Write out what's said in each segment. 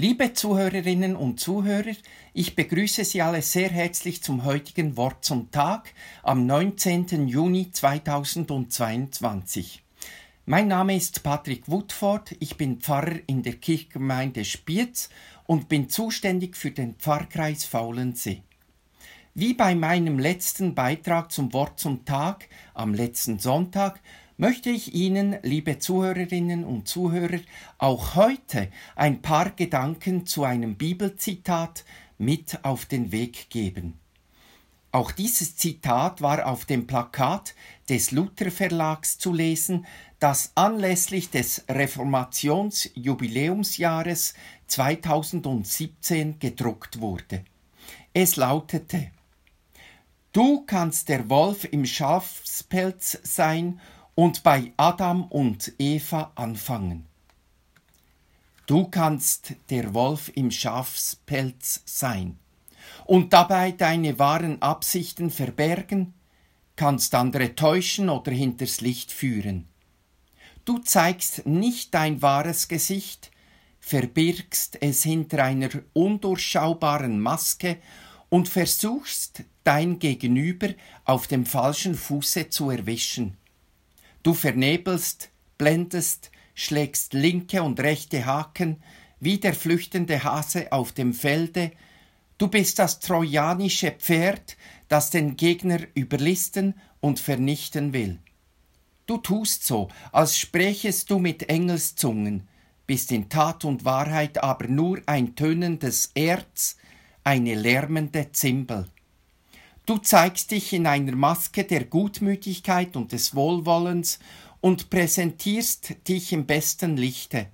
Liebe Zuhörerinnen und Zuhörer, ich begrüße Sie alle sehr herzlich zum heutigen Wort zum Tag am 19. Juni 2022. Mein Name ist Patrick Woodford, ich bin Pfarrer in der Kirchgemeinde Spiez und bin zuständig für den Pfarrkreis Faulensee. Wie bei meinem letzten Beitrag zum Wort zum Tag am letzten Sonntag möchte ich Ihnen, liebe Zuhörerinnen und Zuhörer, auch heute ein paar Gedanken zu einem Bibelzitat mit auf den Weg geben. Auch dieses Zitat war auf dem Plakat des Luther Verlags zu lesen, das anlässlich des Reformationsjubiläumsjahres 2017 gedruckt wurde. Es lautete Du kannst der Wolf im Schafspelz sein und bei Adam und Eva anfangen. Du kannst der Wolf im Schafspelz sein und dabei deine wahren Absichten verbergen, kannst andere täuschen oder hinters Licht führen. Du zeigst nicht dein wahres Gesicht, verbirgst es hinter einer undurchschaubaren Maske und versuchst dein Gegenüber auf dem falschen Fuße zu erwischen. Du vernebelst, blendest, schlägst linke und rechte Haken, wie der flüchtende Hase auf dem Felde, du bist das trojanische Pferd, das den Gegner überlisten und vernichten will. Du tust so, als sprächest du mit Engelszungen, bist in Tat und Wahrheit aber nur ein tönendes Erz, eine lärmende Zimbel. Du zeigst dich in einer Maske der Gutmütigkeit und des Wohlwollens und präsentierst dich im besten Lichte.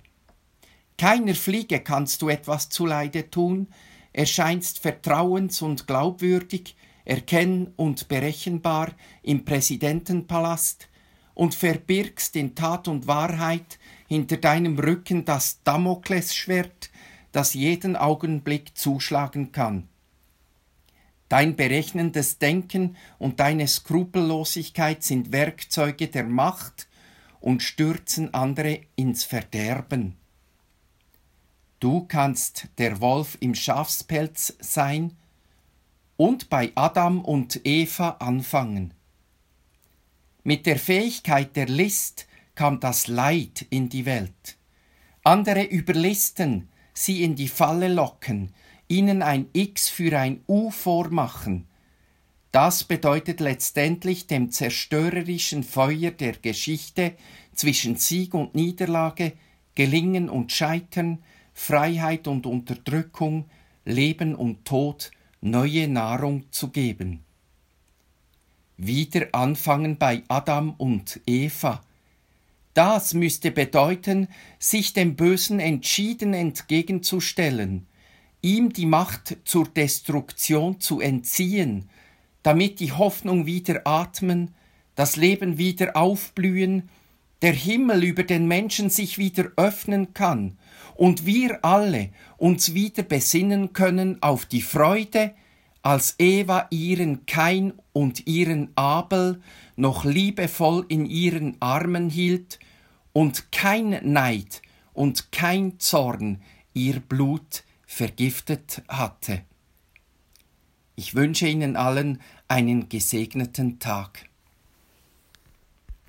Keiner Fliege kannst du etwas zuleide tun, erscheinst vertrauens- und glaubwürdig, erkenn- und berechenbar im Präsidentenpalast und verbirgst in Tat und Wahrheit hinter deinem Rücken das Damoklesschwert, das jeden Augenblick zuschlagen kann. Dein berechnendes Denken und deine Skrupellosigkeit sind Werkzeuge der Macht und stürzen andere ins Verderben. Du kannst der Wolf im Schafspelz sein und bei Adam und Eva anfangen. Mit der Fähigkeit der List kam das Leid in die Welt. Andere überlisten, sie in die Falle locken, ihnen ein X für ein U vormachen, das bedeutet letztendlich dem zerstörerischen Feuer der Geschichte zwischen Sieg und Niederlage, Gelingen und Scheitern, Freiheit und Unterdrückung, Leben und Tod neue Nahrung zu geben. Wieder anfangen bei Adam und Eva. Das müsste bedeuten, sich dem Bösen entschieden entgegenzustellen, ihm die Macht zur Destruktion zu entziehen, damit die Hoffnung wieder atmen, das Leben wieder aufblühen, der Himmel über den Menschen sich wieder öffnen kann und wir alle uns wieder besinnen können auf die Freude, als Eva ihren Kain und ihren Abel noch liebevoll in ihren Armen hielt und kein Neid und kein Zorn ihr Blut vergiftet hatte. Ich wünsche Ihnen allen einen gesegneten Tag.